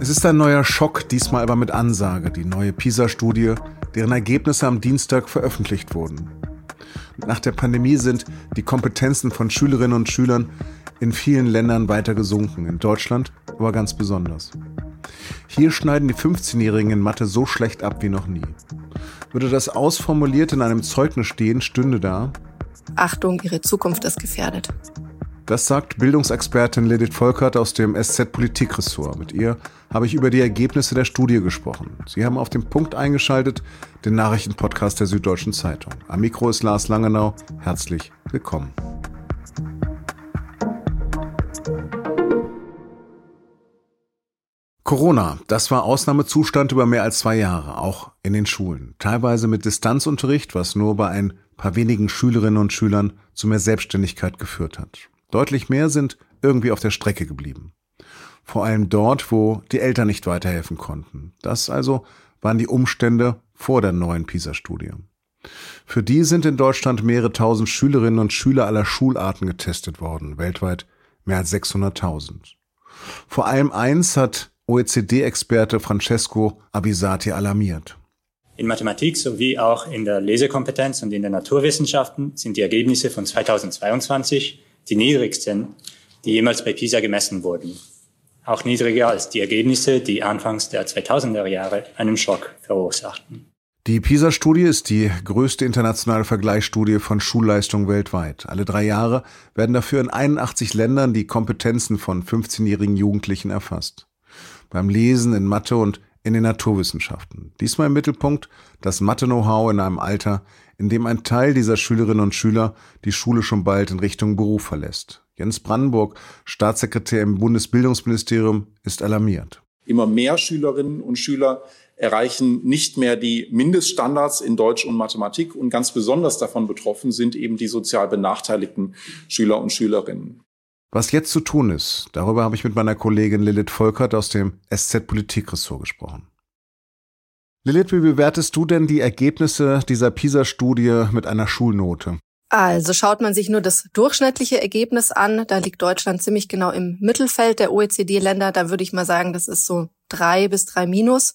Es ist ein neuer Schock, diesmal aber mit Ansage, die neue PISA-Studie, deren Ergebnisse am Dienstag veröffentlicht wurden. Nach der Pandemie sind die Kompetenzen von Schülerinnen und Schülern in vielen Ländern weiter gesunken, in Deutschland aber ganz besonders. Hier schneiden die 15-Jährigen in Mathe so schlecht ab wie noch nie. Würde das ausformuliert in einem Zeugnis stehen, stünde da Achtung, Ihre Zukunft ist gefährdet. Das sagt Bildungsexpertin Lilith Volkert aus dem SZ Politikressort. Mit ihr habe ich über die Ergebnisse der Studie gesprochen. Sie haben auf den Punkt eingeschaltet, den Nachrichtenpodcast der Süddeutschen Zeitung. Am Mikro ist Lars Langenau. Herzlich willkommen. Corona, das war Ausnahmezustand über mehr als zwei Jahre, auch in den Schulen. Teilweise mit Distanzunterricht, was nur bei ein paar wenigen Schülerinnen und Schülern zu mehr Selbstständigkeit geführt hat. Deutlich mehr sind irgendwie auf der Strecke geblieben. Vor allem dort, wo die Eltern nicht weiterhelfen konnten. Das also waren die Umstände vor der neuen PISA-Studie. Für die sind in Deutschland mehrere tausend Schülerinnen und Schüler aller Schularten getestet worden, weltweit mehr als 600.000. Vor allem eins hat OECD-Experte Francesco Abisati alarmiert. In Mathematik sowie auch in der Lesekompetenz und in den Naturwissenschaften sind die Ergebnisse von 2022 die niedrigsten, die jemals bei PISA gemessen wurden. Auch niedriger als die Ergebnisse, die anfangs der 2000er Jahre einen Schock verursachten. Die PISA-Studie ist die größte internationale Vergleichsstudie von Schulleistung weltweit. Alle drei Jahre werden dafür in 81 Ländern die Kompetenzen von 15-jährigen Jugendlichen erfasst. Beim Lesen in Mathe und in den Naturwissenschaften. Diesmal im Mittelpunkt das Mathe-Know-how in einem Alter, in dem ein Teil dieser Schülerinnen und Schüler die Schule schon bald in Richtung Beruf verlässt. Jens Brandenburg, Staatssekretär im Bundesbildungsministerium, ist alarmiert. Immer mehr Schülerinnen und Schüler erreichen nicht mehr die Mindeststandards in Deutsch und Mathematik und ganz besonders davon betroffen sind eben die sozial benachteiligten Schüler und Schülerinnen. Was jetzt zu tun ist, darüber habe ich mit meiner Kollegin Lilith Volkert aus dem SZ Politikressort gesprochen. Lilith, wie bewertest du denn die Ergebnisse dieser PISA-Studie mit einer Schulnote? Also schaut man sich nur das durchschnittliche Ergebnis an, da liegt Deutschland ziemlich genau im Mittelfeld der OECD-Länder. Da würde ich mal sagen, das ist so drei bis drei minus.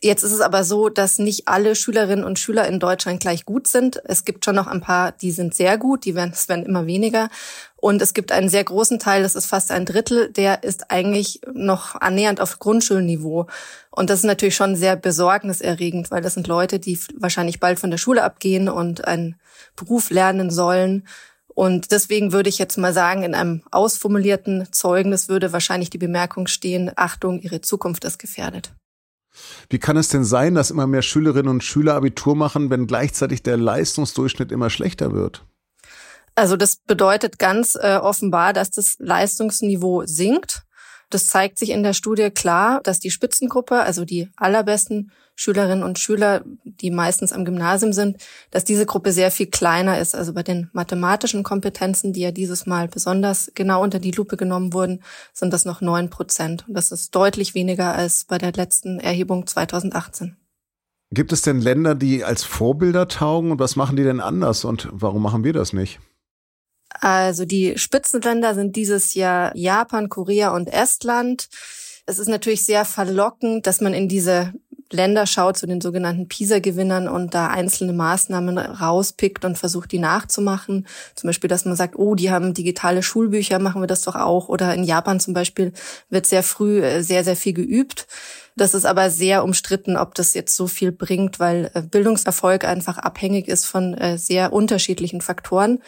Jetzt ist es aber so, dass nicht alle Schülerinnen und Schüler in Deutschland gleich gut sind. Es gibt schon noch ein paar, die sind sehr gut, die werden, es werden immer weniger. Und es gibt einen sehr großen Teil, das ist fast ein Drittel, der ist eigentlich noch annähernd auf Grundschulniveau. Und das ist natürlich schon sehr besorgniserregend, weil das sind Leute, die wahrscheinlich bald von der Schule abgehen und einen Beruf lernen sollen. Und deswegen würde ich jetzt mal sagen, in einem ausformulierten Zeugnis würde wahrscheinlich die Bemerkung stehen, Achtung, Ihre Zukunft ist gefährdet. Wie kann es denn sein, dass immer mehr Schülerinnen und Schüler Abitur machen, wenn gleichzeitig der Leistungsdurchschnitt immer schlechter wird? Also das bedeutet ganz äh, offenbar, dass das Leistungsniveau sinkt. Das zeigt sich in der Studie klar, dass die Spitzengruppe, also die allerbesten Schülerinnen und Schüler, die meistens am Gymnasium sind, dass diese Gruppe sehr viel kleiner ist. Also bei den mathematischen Kompetenzen, die ja dieses Mal besonders genau unter die Lupe genommen wurden, sind das noch neun Prozent. Und das ist deutlich weniger als bei der letzten Erhebung 2018. Gibt es denn Länder, die als Vorbilder taugen und was machen die denn anders und warum machen wir das nicht? Also die Spitzenländer sind dieses Jahr Japan, Korea und Estland. Es ist natürlich sehr verlockend, dass man in diese Länder schaut zu den sogenannten PISA-Gewinnern und da einzelne Maßnahmen rauspickt und versucht, die nachzumachen. Zum Beispiel, dass man sagt, oh, die haben digitale Schulbücher, machen wir das doch auch. Oder in Japan zum Beispiel wird sehr früh äh, sehr, sehr viel geübt. Das ist aber sehr umstritten, ob das jetzt so viel bringt, weil äh, Bildungserfolg einfach abhängig ist von äh, sehr unterschiedlichen Faktoren.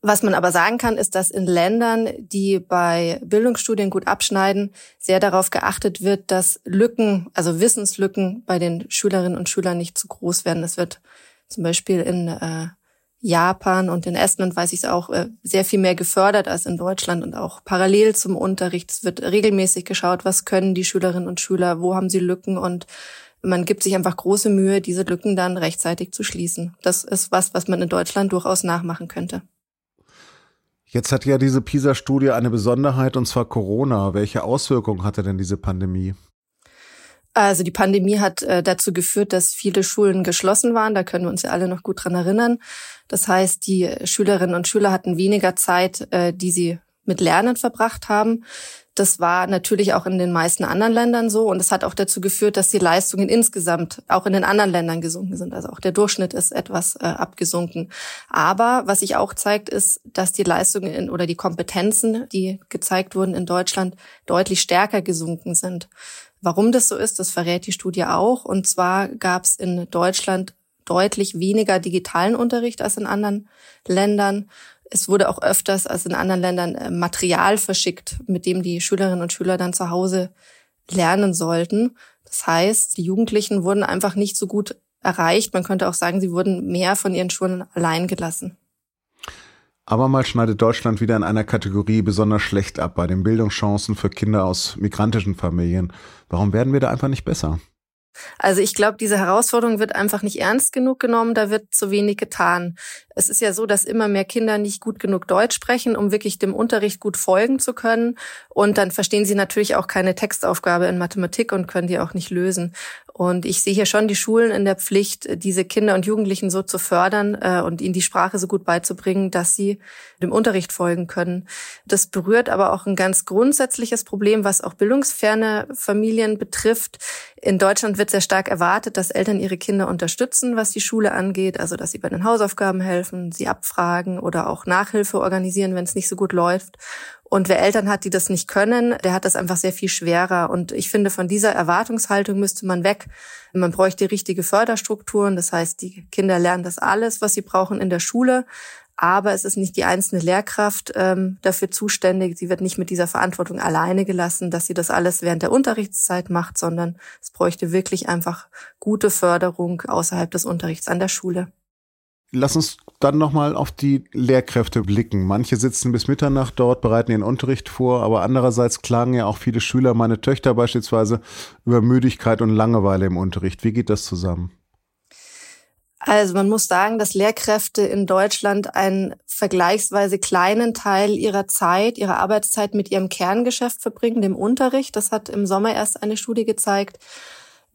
Was man aber sagen kann, ist, dass in Ländern, die bei Bildungsstudien gut abschneiden, sehr darauf geachtet wird, dass Lücken, also Wissenslücken bei den Schülerinnen und Schülern nicht zu groß werden. Es wird zum Beispiel in äh, Japan und in Estland, weiß ich es auch, äh, sehr viel mehr gefördert als in Deutschland und auch parallel zum Unterricht. Es wird regelmäßig geschaut, was können die Schülerinnen und Schüler, wo haben sie Lücken und man gibt sich einfach große Mühe, diese Lücken dann rechtzeitig zu schließen. Das ist was, was man in Deutschland durchaus nachmachen könnte. Jetzt hat ja diese PISA-Studie eine Besonderheit und zwar Corona. Welche Auswirkungen hatte denn diese Pandemie? Also die Pandemie hat äh, dazu geführt, dass viele Schulen geschlossen waren. Da können wir uns ja alle noch gut dran erinnern. Das heißt, die Schülerinnen und Schüler hatten weniger Zeit, äh, die sie mit Lernen verbracht haben. Das war natürlich auch in den meisten anderen Ländern so und es hat auch dazu geführt, dass die Leistungen insgesamt auch in den anderen Ländern gesunken sind. Also auch der Durchschnitt ist etwas äh, abgesunken. Aber was sich auch zeigt, ist, dass die Leistungen in, oder die Kompetenzen, die gezeigt wurden in Deutschland, deutlich stärker gesunken sind. Warum das so ist, das verrät die Studie auch. Und zwar gab es in Deutschland deutlich weniger digitalen Unterricht als in anderen Ländern. Es wurde auch öfters als in anderen Ländern äh, Material verschickt, mit dem die Schülerinnen und Schüler dann zu Hause lernen sollten. Das heißt, die Jugendlichen wurden einfach nicht so gut erreicht. Man könnte auch sagen, sie wurden mehr von ihren Schulen allein gelassen. Aber mal schneidet Deutschland wieder in einer Kategorie besonders schlecht ab bei den Bildungschancen für Kinder aus migrantischen Familien. Warum werden wir da einfach nicht besser? Also ich glaube, diese Herausforderung wird einfach nicht ernst genug genommen, da wird zu wenig getan. Es ist ja so, dass immer mehr Kinder nicht gut genug Deutsch sprechen, um wirklich dem Unterricht gut folgen zu können. Und dann verstehen sie natürlich auch keine Textaufgabe in Mathematik und können die auch nicht lösen. Und ich sehe hier schon die Schulen in der Pflicht, diese Kinder und Jugendlichen so zu fördern äh, und ihnen die Sprache so gut beizubringen, dass sie dem Unterricht folgen können. Das berührt aber auch ein ganz grundsätzliches Problem, was auch bildungsferne Familien betrifft. In Deutschland wird sehr stark erwartet, dass Eltern ihre Kinder unterstützen, was die Schule angeht, also dass sie bei den Hausaufgaben helfen, sie abfragen oder auch Nachhilfe organisieren, wenn es nicht so gut läuft. Und wer Eltern hat, die das nicht können, der hat das einfach sehr viel schwerer. Und ich finde, von dieser Erwartungshaltung müsste man weg. Man bräuchte richtige Förderstrukturen. Das heißt, die Kinder lernen das alles, was sie brauchen in der Schule. Aber es ist nicht die einzelne Lehrkraft ähm, dafür zuständig. Sie wird nicht mit dieser Verantwortung alleine gelassen, dass sie das alles während der Unterrichtszeit macht, sondern es bräuchte wirklich einfach gute Förderung außerhalb des Unterrichts an der Schule. Lass uns dann nochmal auf die Lehrkräfte blicken. Manche sitzen bis Mitternacht dort, bereiten ihren Unterricht vor, aber andererseits klagen ja auch viele Schüler, meine Töchter beispielsweise, über Müdigkeit und Langeweile im Unterricht. Wie geht das zusammen? Also man muss sagen, dass Lehrkräfte in Deutschland einen vergleichsweise kleinen Teil ihrer Zeit, ihrer Arbeitszeit mit ihrem Kerngeschäft verbringen, dem Unterricht. Das hat im Sommer erst eine Studie gezeigt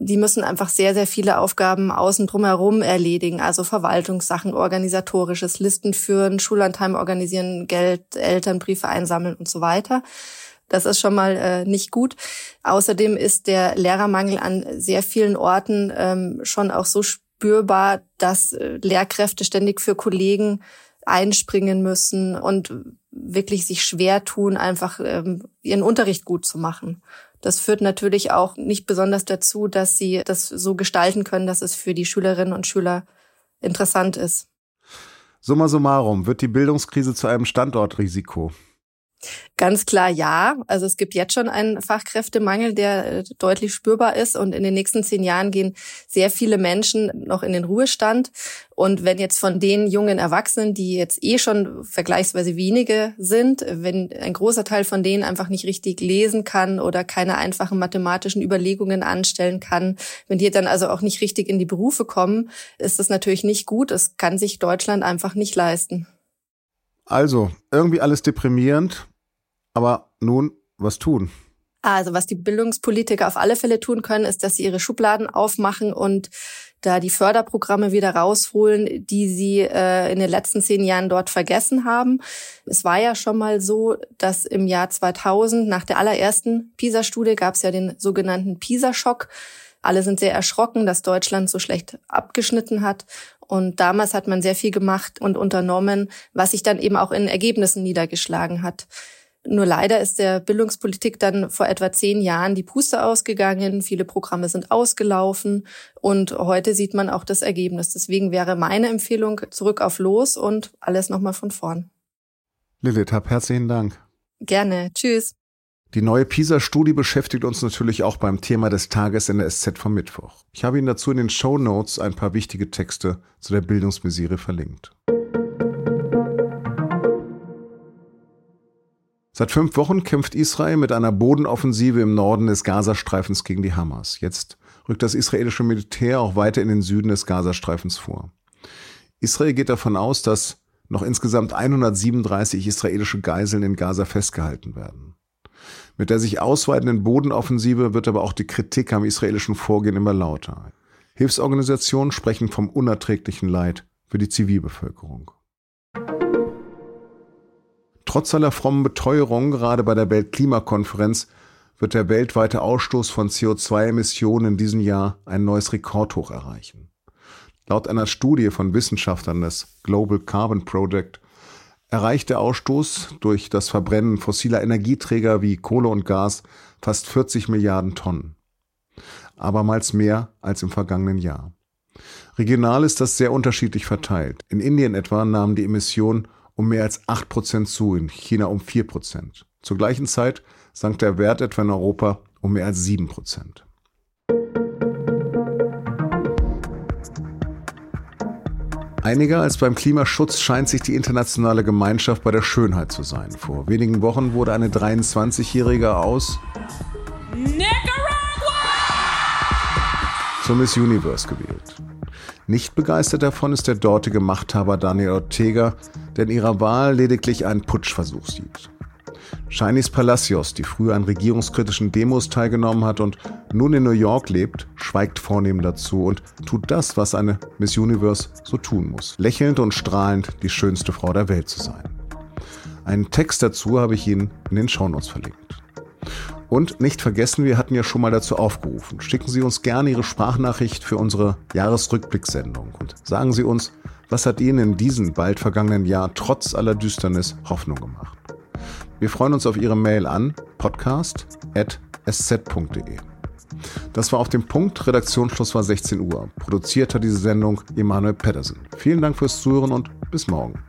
die müssen einfach sehr, sehr viele Aufgaben außen drumherum erledigen, also Verwaltungssachen, organisatorisches, Listen führen, Schullandheim organisieren, Geld, Elternbriefe einsammeln und so weiter. Das ist schon mal äh, nicht gut. Außerdem ist der Lehrermangel an sehr vielen Orten ähm, schon auch so spürbar, dass äh, Lehrkräfte ständig für Kollegen einspringen müssen und wirklich sich schwer tun, einfach ähm, ihren Unterricht gut zu machen. Das führt natürlich auch nicht besonders dazu, dass sie das so gestalten können, dass es für die Schülerinnen und Schüler interessant ist. Summa summarum, wird die Bildungskrise zu einem Standortrisiko? Ganz klar ja. Also es gibt jetzt schon einen Fachkräftemangel, der äh, deutlich spürbar ist. Und in den nächsten zehn Jahren gehen sehr viele Menschen noch in den Ruhestand. Und wenn jetzt von den jungen Erwachsenen, die jetzt eh schon vergleichsweise wenige sind, wenn ein großer Teil von denen einfach nicht richtig lesen kann oder keine einfachen mathematischen Überlegungen anstellen kann, wenn die dann also auch nicht richtig in die Berufe kommen, ist das natürlich nicht gut. Es kann sich Deutschland einfach nicht leisten. Also, irgendwie alles deprimierend. Aber nun, was tun? Also was die Bildungspolitiker auf alle Fälle tun können, ist, dass sie ihre Schubladen aufmachen und da die Förderprogramme wieder rausholen, die sie äh, in den letzten zehn Jahren dort vergessen haben. Es war ja schon mal so, dass im Jahr 2000 nach der allerersten PISA-Studie gab es ja den sogenannten PISA-Schock. Alle sind sehr erschrocken, dass Deutschland so schlecht abgeschnitten hat. Und damals hat man sehr viel gemacht und unternommen, was sich dann eben auch in Ergebnissen niedergeschlagen hat. Nur leider ist der Bildungspolitik dann vor etwa zehn Jahren die Puste ausgegangen. Viele Programme sind ausgelaufen und heute sieht man auch das Ergebnis. Deswegen wäre meine Empfehlung zurück auf Los und alles nochmal von vorn. Lilith, hab herzlichen Dank. Gerne. Tschüss. Die neue PISA-Studie beschäftigt uns natürlich auch beim Thema des Tages in der SZ vom Mittwoch. Ich habe Ihnen dazu in den Show Notes ein paar wichtige Texte zu der Bildungsmisere verlinkt. Seit fünf Wochen kämpft Israel mit einer Bodenoffensive im Norden des Gazastreifens gegen die Hamas. Jetzt rückt das israelische Militär auch weiter in den Süden des Gazastreifens vor. Israel geht davon aus, dass noch insgesamt 137 israelische Geiseln in Gaza festgehalten werden. Mit der sich ausweitenden Bodenoffensive wird aber auch die Kritik am israelischen Vorgehen immer lauter. Hilfsorganisationen sprechen vom unerträglichen Leid für die Zivilbevölkerung. Trotz aller frommen Beteuerung, gerade bei der Weltklimakonferenz, wird der weltweite Ausstoß von CO2-Emissionen in diesem Jahr ein neues Rekordhoch erreichen. Laut einer Studie von Wissenschaftlern des Global Carbon Project erreicht der Ausstoß durch das Verbrennen fossiler Energieträger wie Kohle und Gas fast 40 Milliarden Tonnen. Abermals mehr als im vergangenen Jahr. Regional ist das sehr unterschiedlich verteilt. In Indien etwa nahmen die Emissionen um mehr als 8 Prozent zu, in China um 4 Prozent. Zur gleichen Zeit sank der Wert etwa in Europa um mehr als 7 Prozent. Einiger als beim Klimaschutz scheint sich die internationale Gemeinschaft bei der Schönheit zu sein. Vor wenigen Wochen wurde eine 23-Jährige aus Nicaragua zur Miss Universe gewählt. Nicht begeistert davon ist der dortige Machthaber Daniel Ortega, der in ihrer Wahl lediglich einen Putschversuch sieht. Shanice Palacios, die früher an regierungskritischen Demos teilgenommen hat und nun in New York lebt, schweigt vornehm dazu und tut das, was eine Miss Universe so tun muss. Lächelnd und strahlend die schönste Frau der Welt zu sein. Einen Text dazu habe ich Ihnen in den Shownotes verlinkt. Und nicht vergessen, wir hatten ja schon mal dazu aufgerufen. Schicken Sie uns gerne Ihre Sprachnachricht für unsere Jahresrückblicksendung und sagen Sie uns, was hat Ihnen in diesem bald vergangenen Jahr trotz aller Düsternis Hoffnung gemacht? Wir freuen uns auf Ihre Mail an podcast.sz.de. Das war auf dem Punkt. Redaktionsschluss war 16 Uhr. Produziert hat diese Sendung Emanuel Pedersen. Vielen Dank fürs Zuhören und bis morgen.